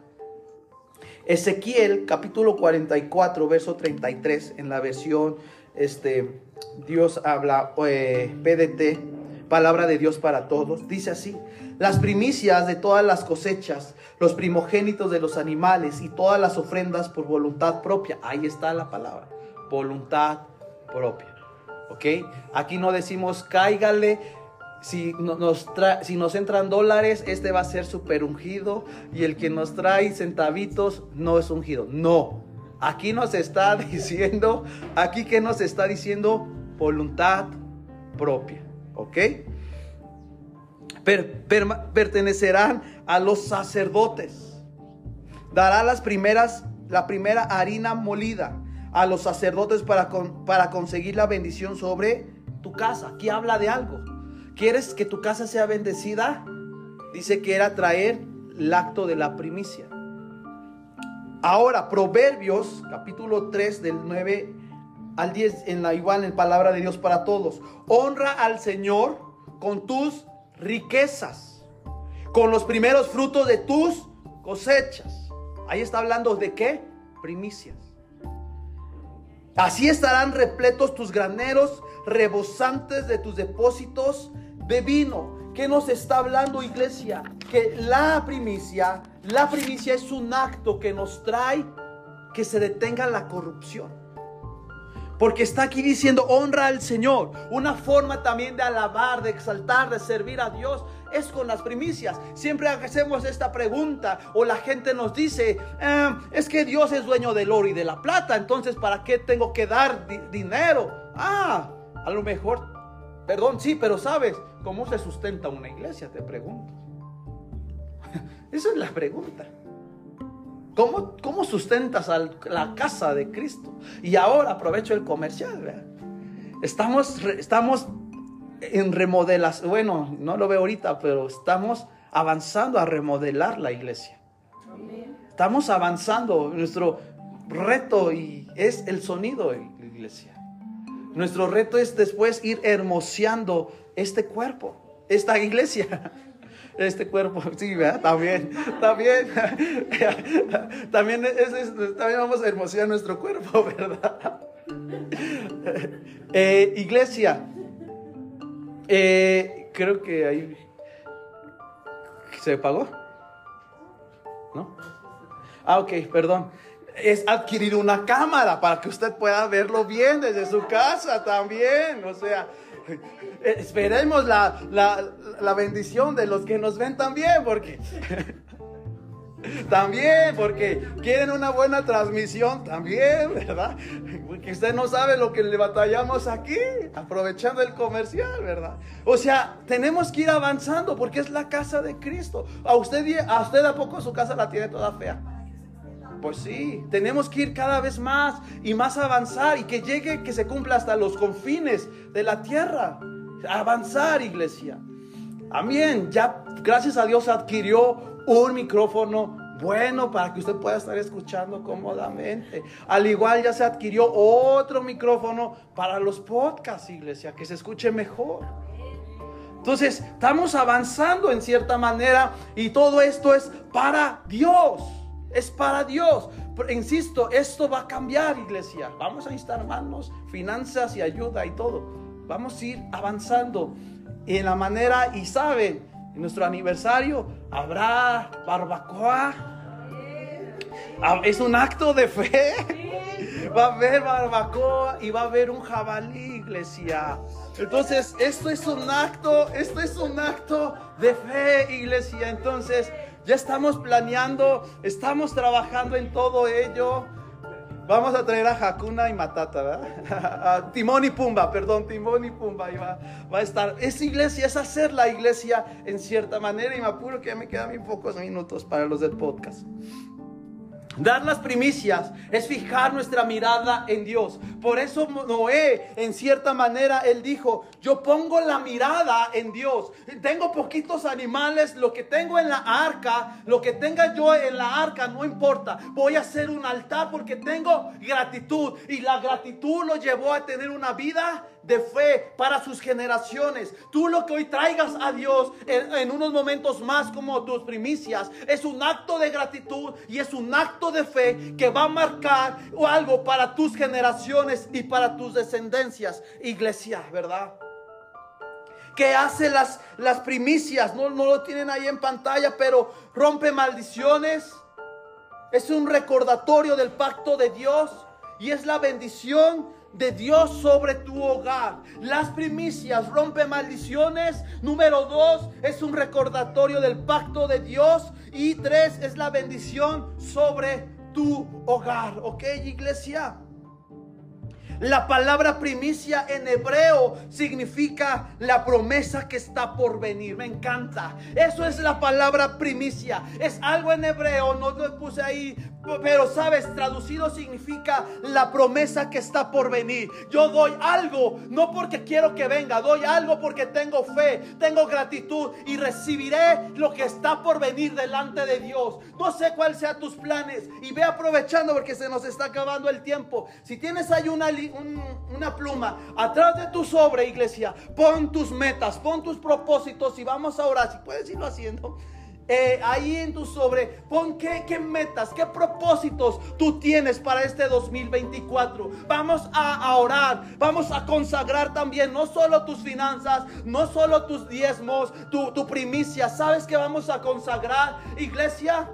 Ezequiel capítulo 44, verso 33, en la versión este, Dios habla, eh, PDT, palabra de Dios para todos, dice así, las primicias de todas las cosechas, los primogénitos de los animales y todas las ofrendas por voluntad propia, ahí está la palabra, voluntad propia. ¿Ok? Aquí no decimos cáigale si nos, si nos entran dólares, este va a ser super ungido. Y el que nos trae centavitos no es ungido. No. Aquí nos está diciendo, aquí que nos está diciendo voluntad propia. ¿Ok? pertenecerán a los sacerdotes. Dará las primeras, la primera harina molida a los sacerdotes para, para conseguir la bendición sobre tu casa. Aquí habla de algo. ¿Quieres que tu casa sea bendecida? Dice que era traer el acto de la primicia. Ahora, Proverbios, capítulo 3, del 9 al 10, en la igual en palabra de Dios para todos. Honra al Señor con tus riquezas, con los primeros frutos de tus cosechas. Ahí está hablando de qué? Primicias. Así estarán repletos tus graneros, rebosantes de tus depósitos de vino. ¿Qué nos está hablando iglesia? Que la primicia, la primicia es un acto que nos trae que se detenga la corrupción. Porque está aquí diciendo honra al Señor. Una forma también de alabar, de exaltar, de servir a Dios es con las primicias. Siempre hacemos esta pregunta o la gente nos dice, em, es que Dios es dueño del oro y de la plata, entonces ¿para qué tengo que dar dinero? Ah, a lo mejor, perdón, sí, pero sabes, ¿Cómo se sustenta una iglesia? Te pregunto. Esa es la pregunta. ¿Cómo, cómo sustentas a la casa de Cristo? Y ahora aprovecho el comercial. Estamos, estamos en remodelas. Bueno, no lo veo ahorita, pero estamos avanzando a remodelar la iglesia. Estamos avanzando. Nuestro reto y es el sonido de la iglesia. Nuestro reto es después ir hermoseando este cuerpo, esta iglesia. Este cuerpo, sí, ¿verdad? También, también, también, también vamos a hermosear nuestro cuerpo, ¿verdad? Eh, iglesia, eh, creo que ahí se pagó, ¿no? Ah, ok, perdón es adquirir una cámara para que usted pueda verlo bien desde su casa también. O sea, esperemos la, la, bendición de los que nos ven también, porque también, porque quieren una buena transmisión también, ¿verdad? Porque usted no sabe lo que le batallamos aquí, aprovechando el comercial, ¿verdad? O sea, tenemos que ir avanzando porque es la casa de Cristo. ¿A usted, a usted a poco su casa la tiene toda fea? Pues sí, tenemos que ir cada vez más y más avanzar y que llegue, que se cumpla hasta los confines de la tierra. Avanzar, iglesia. Amén. Ya, gracias a Dios, adquirió un micrófono bueno para que usted pueda estar escuchando cómodamente. Al igual ya se adquirió otro micrófono para los podcasts, iglesia, que se escuche mejor. Entonces, estamos avanzando en cierta manera y todo esto es para Dios es para Dios. Pero, insisto, esto va a cambiar, iglesia. Vamos a instar manos, finanzas y ayuda y todo. Vamos a ir avanzando en la manera, y saben, en nuestro aniversario habrá barbacoa. Ah, es un acto de fe. Va a haber barbacoa y va a haber un jabalí, iglesia. Entonces, esto es un acto, esto es un acto de fe, iglesia. Entonces, ya estamos planeando, estamos trabajando en todo ello. Vamos a traer a Hakuna y Matata, ¿verdad? Timón y Pumba, perdón, Timón y Pumba. va, va, a estar. Es iglesia, es hacer la iglesia en cierta manera. Y me apuro que ya me quedan bien pocos minutos para los del podcast. Dar las primicias es fijar nuestra mirada en Dios. Por eso Noé, en cierta manera, él dijo, yo pongo la mirada en Dios. Tengo poquitos animales, lo que tengo en la arca, lo que tenga yo en la arca, no importa. Voy a hacer un altar porque tengo gratitud. Y la gratitud lo llevó a tener una vida de fe para sus generaciones. Tú lo que hoy traigas a Dios en, en, unos momentos más como tus primicias es un acto de gratitud y es un acto de fe que va a marcar algo para tus generaciones y para tus descendencias, iglesia, ¿verdad? que hace las, las primicias. No, no lo tienen ahí en pantalla, pero rompe maldiciones. Es un recordatorio del pacto de Dios y es la bendición de Dios sobre tu hogar. Las primicias rompe maldiciones. Número dos es un recordatorio del pacto de Dios. Y tres es la bendición sobre tu hogar. ¿Ok, iglesia? La palabra primicia en hebreo significa la promesa que está por venir. Me encanta. Eso es la palabra primicia. Es algo en hebreo, no lo puse ahí pero sabes, traducido significa la promesa que está por venir. Yo doy algo, no porque quiero que venga, doy algo porque tengo fe, tengo gratitud y recibiré lo que está por venir delante de Dios. No sé cuáles sean tus planes y ve aprovechando porque se nos está acabando el tiempo. Si tienes ahí una, una pluma atrás de tu sobre, iglesia, pon tus metas, pon tus propósitos y vamos a orar. Si puedes irlo haciendo. Eh, ahí en tu sobre, pon qué, qué, metas, qué propósitos tú tienes para este 2024. Vamos a, orar, vamos a consagrar también no solo tus finanzas, no solo tus diezmos, tu, tu primicia. ¿Sabes que vamos a consagrar, iglesia?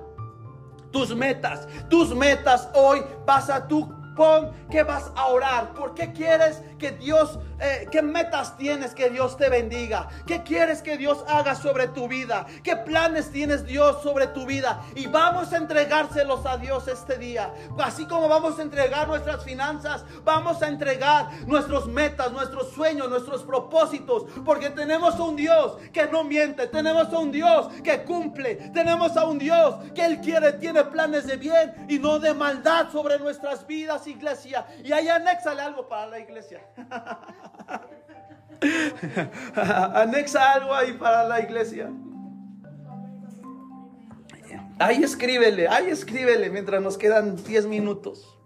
Tus metas, tus metas hoy vas a tú Pon que vas a orar. ¿Por qué quieres que Dios, eh, qué metas tienes que Dios te bendiga? ¿Qué quieres que Dios haga sobre tu vida? ¿Qué planes tienes Dios sobre tu vida? Y vamos a entregárselos a Dios este día. Así como vamos a entregar nuestras finanzas, vamos a entregar nuestros metas, nuestros sueños, nuestros propósitos. Porque tenemos a un Dios que no miente. Tenemos a un Dios que cumple. Tenemos a un Dios que Él quiere, tiene planes de bien y no de maldad sobre nuestras vidas iglesia. Y ahí anéxale algo para la iglesia. Anexa algo ahí para la iglesia. Ahí escríbele, ahí escríbele mientras nos quedan 10 minutos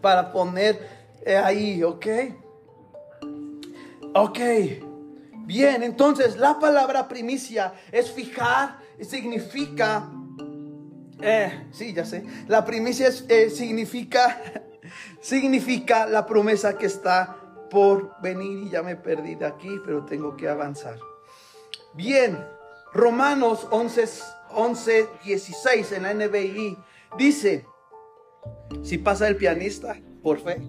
para poner eh, ahí, ¿ok? Ok. Bien, entonces la palabra primicia es fijar, significa, eh, sí, ya sé, la primicia eh, significa significa la promesa que está por venir. Y ya me perdí de aquí, pero tengo que avanzar. Bien, Romanos 11, 11 16 en la NBI dice, si pasa el pianista, por fe,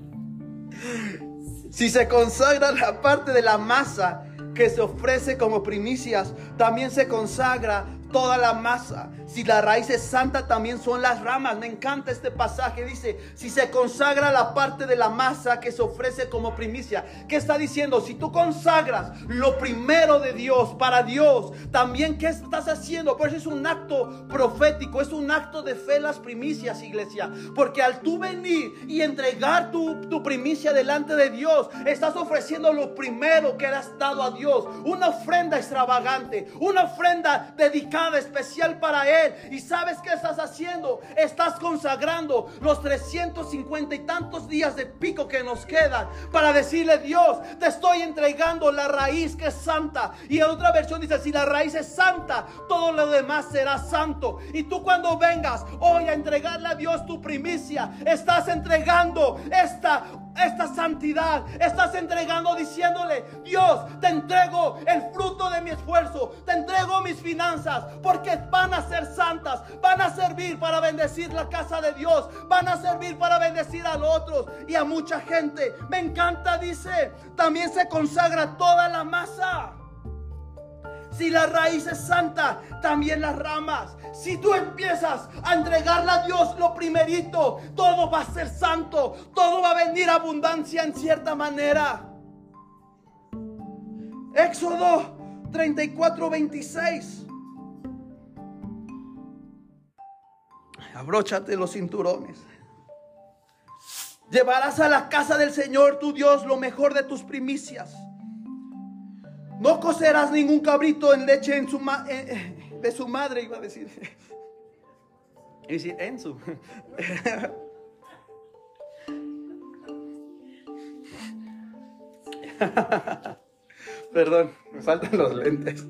si se consagra la parte de la masa que se ofrece como primicias, también se consagra toda la masa. Si la raíz es santa, también son las ramas. Me encanta este pasaje. Dice, si se consagra la parte de la masa que se ofrece como primicia. ¿Qué está diciendo? Si tú consagras lo primero de Dios para Dios, también ¿qué estás haciendo? Pues es un acto profético, es un acto de fe las primicias, iglesia. Porque al tú venir y entregar tu, tu primicia delante de Dios, estás ofreciendo lo primero que le has dado a Dios. Una ofrenda extravagante, una ofrenda dedicada especial para Él ¿Y sabes qué estás haciendo? Estás consagrando los 350 y tantos días de pico que nos quedan para decirle, Dios, te estoy entregando la raíz que es santa. Y en otra versión dice, si la raíz es santa, todo lo demás será santo. Y tú cuando vengas hoy a entregarle a Dios tu primicia, estás entregando esta esta santidad. Estás entregando diciéndole, Dios, te entrego el fruto de mi esfuerzo, te entrego mis finanzas, porque van a ser santas, van a servir para bendecir la casa de Dios, van a servir para bendecir a los otros y a mucha gente. Me encanta, dice, también se consagra toda la masa. Si la raíz es santa, también las ramas. Si tú empiezas a entregarle a Dios lo primerito, todo va a ser santo. Todo va a venir abundancia en cierta manera. Éxodo 34, 26. Abróchate los cinturones. Llevarás a la casa del Señor tu Dios lo mejor de tus primicias no cocerás ningún cabrito en leche en su de su madre, iba a decir. Y decir, en su. Perdón, me faltan los lentes.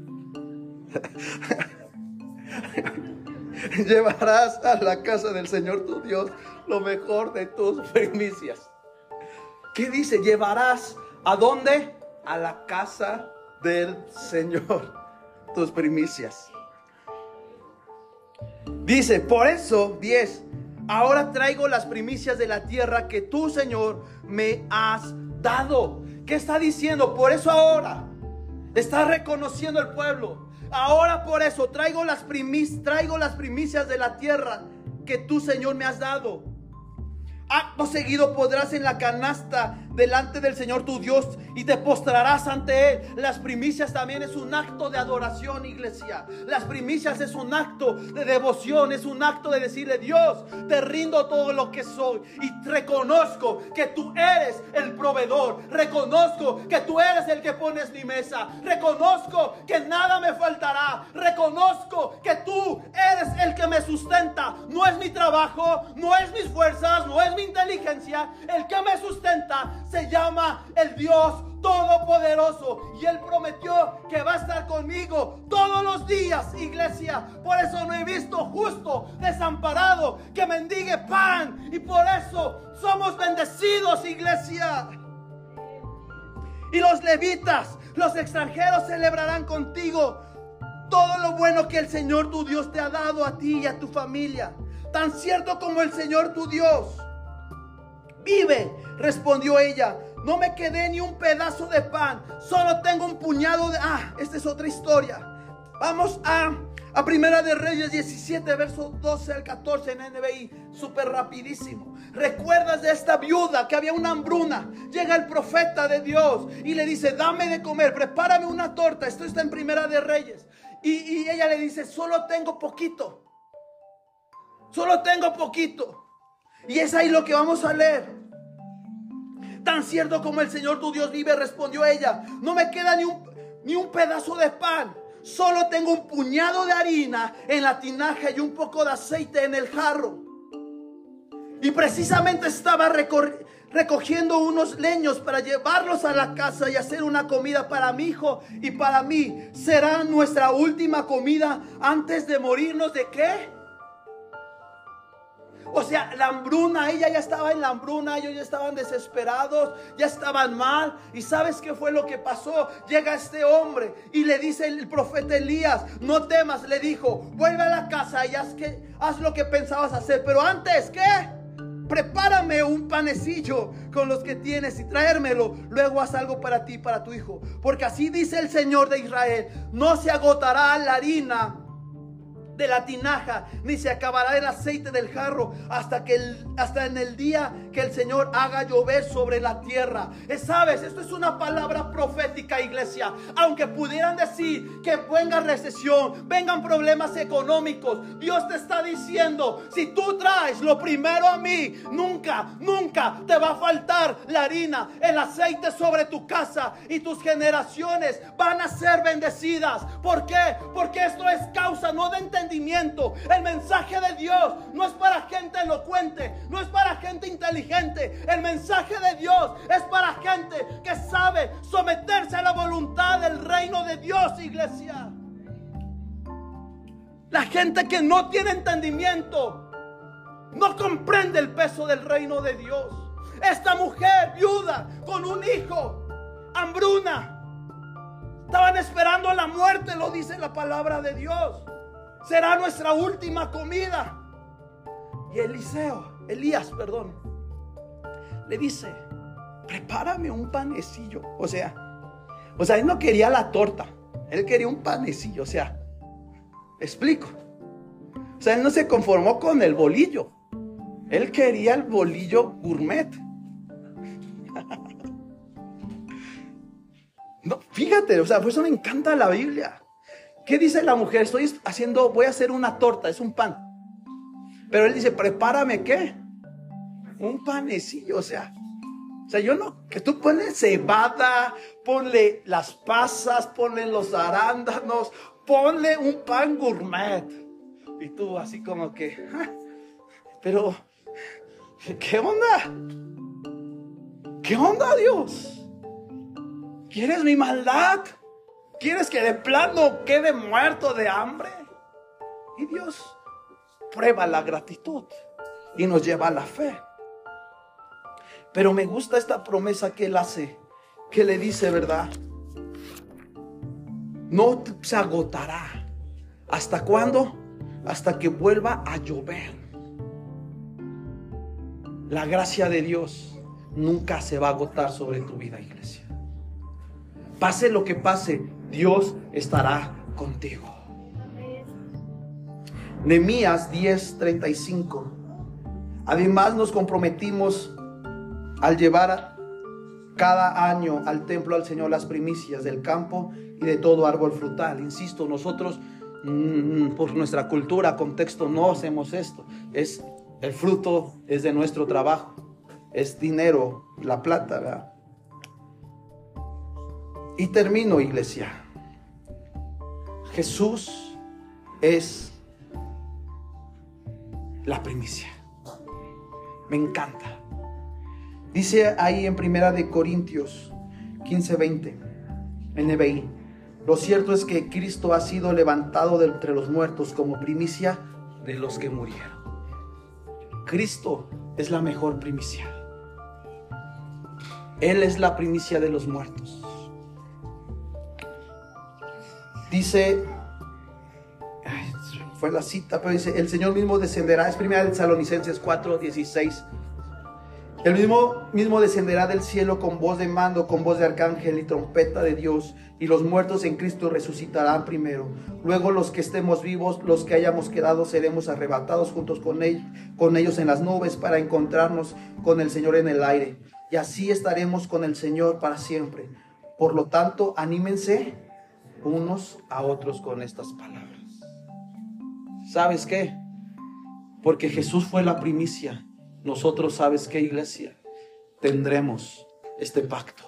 Llevarás a la casa del Señor tu Dios lo mejor de tus primicias. ¿Qué dice? Llevarás a dónde? A la casa del Señor tus primicias. Dice, por eso, 10, ahora traigo las primicias de la tierra que tú, Señor, me has dado. ¿Qué está diciendo? Por eso ahora está reconociendo el pueblo. Ahora por eso traigo las, traigo las primicias de la tierra que tú, Señor, me has dado. Acto seguido podrás en la canasta delante del Señor tu Dios y te postrarás ante Él. Las primicias también es un acto de adoración, iglesia. Las primicias es un acto de devoción, es un acto de decirle, Dios, te rindo todo lo que soy y reconozco que tú eres el proveedor. Reconozco que tú eres el que pones mi mesa. Reconozco que nada me faltará. Reconozco que tú eres el que me sustenta. No es mi trabajo, no es mis fuerzas, no es inteligencia. El que me sustenta se llama el Dios Todopoderoso. Y Él prometió que va a estar conmigo todos los días, iglesia. Por eso no he visto justo desamparado que mendigue pan. Y por eso somos bendecidos, iglesia. Y los levitas, los extranjeros celebrarán contigo todo lo bueno que el Señor tu Dios te ha dado a ti y a tu familia. Tan cierto como el Señor tu Dios vive, respondió ella. No me quedé ni un pedazo de pan, solo tengo un puñado de... Ah, esta es otra historia. Vamos a, a Primera de Reyes 17, verso 12 al 14 en NBI, súper rapidísimo. ¿Recuerdas de esta viuda que había una hambruna? Llega el profeta de Dios y le dice, dame de comer, prepárame una torta. Esto está en Primera de Reyes. Y, y ella le dice, solo tengo poquito. Solo tengo poquito. Y es ahí lo que vamos a leer. Tan cierto como el Señor tu Dios vive, respondió ella. No me queda ni un, ni un pedazo de pan. Solo tengo un puñado de harina en la tinaja y un poco de aceite en el jarro. Y precisamente estaba recogiendo unos leños para llevarlos a la casa y hacer una comida para mi hijo y para mí. Será nuestra última comida antes de morirnos de qué? O sea, la hambruna, ella ya estaba en la hambruna, ellos ya estaban desesperados, ya estaban mal. ¿Y sabes qué fue lo que pasó? Llega este hombre y le dice el profeta Elías, no temas, le dijo, vuelve a la casa y haz, que, haz lo que pensabas hacer. Pero antes, ¿qué? Prepárame un panecillo con los que tienes y traérmelo. Luego haz algo para ti y para tu hijo. Porque así dice el Señor de Israel, no se agotará la harina de la tinaja, ni se acabará el aceite del jarro hasta que el, hasta en el día que el Señor haga llover sobre la tierra. Eh, Sabes, esto es una palabra profética, iglesia. Aunque pudieran decir que venga recesión, vengan problemas económicos, Dios te está diciendo, si tú traes lo primero a mí, nunca, nunca te va a faltar la harina, el aceite sobre tu casa y tus generaciones van a ser bendecidas. ¿Por qué? Porque esto es causa no de el mensaje de Dios no es para gente elocuente, no es para gente inteligente. El mensaje de Dios es para gente que sabe someterse a la voluntad del reino de Dios, iglesia. La gente que no tiene entendimiento no comprende el peso del reino de Dios. Esta mujer viuda con un hijo, hambruna, estaban esperando la muerte, lo dice la palabra de Dios será nuestra última comida. Y Eliseo, Elías, perdón, le dice, prepárame un panecillo. O sea, o sea, él no quería la torta, él quería un panecillo. O sea, explico. O sea, él no se conformó con el bolillo. Él quería el bolillo gourmet. No, fíjate, o sea, por eso me encanta la Biblia. ¿Qué dice la mujer? Estoy haciendo, voy a hacer una torta, es un pan. Pero él dice, prepárame qué? Un panecillo, o sea. O sea, yo no, que tú pones cebada, ponle las pasas, ponle los arándanos, ponle un pan gourmet. Y tú así como que, ah, pero, ¿qué onda? ¿Qué onda Dios? ¿Quieres mi maldad? ¿Quieres que de plano quede muerto de hambre? Y Dios prueba la gratitud y nos lleva a la fe. Pero me gusta esta promesa que Él hace, que le dice, ¿verdad? No se agotará. ¿Hasta cuándo? Hasta que vuelva a llover. La gracia de Dios nunca se va a agotar sobre tu vida, iglesia. Pase lo que pase, Dios estará contigo. Nemías 10:35. Además nos comprometimos al llevar cada año al templo al Señor las primicias del campo y de todo árbol frutal. Insisto, nosotros mm, por nuestra cultura, contexto, no hacemos esto. Es el fruto es de nuestro trabajo. Es dinero, la plata, ¿verdad? Y termino, iglesia. Jesús es la primicia. Me encanta. Dice ahí en Primera de Corintios 15:20, NBI. Lo cierto es que Cristo ha sido levantado de entre los muertos como primicia de los que murieron. Cristo es la mejor primicia. Él es la primicia de los muertos. Dice, fue la cita, pero dice, el Señor mismo descenderá, es primera de Salonicenses 4, 16. El mismo, mismo descenderá del cielo con voz de mando, con voz de arcángel y trompeta de Dios, y los muertos en Cristo resucitarán primero. Luego los que estemos vivos, los que hayamos quedado, seremos arrebatados juntos con ellos, con ellos en las nubes para encontrarnos con el Señor en el aire. Y así estaremos con el Señor para siempre. Por lo tanto, anímense unos a otros con estas palabras. ¿Sabes qué? Porque Jesús fue la primicia. Nosotros, ¿sabes qué, iglesia? Tendremos este pacto.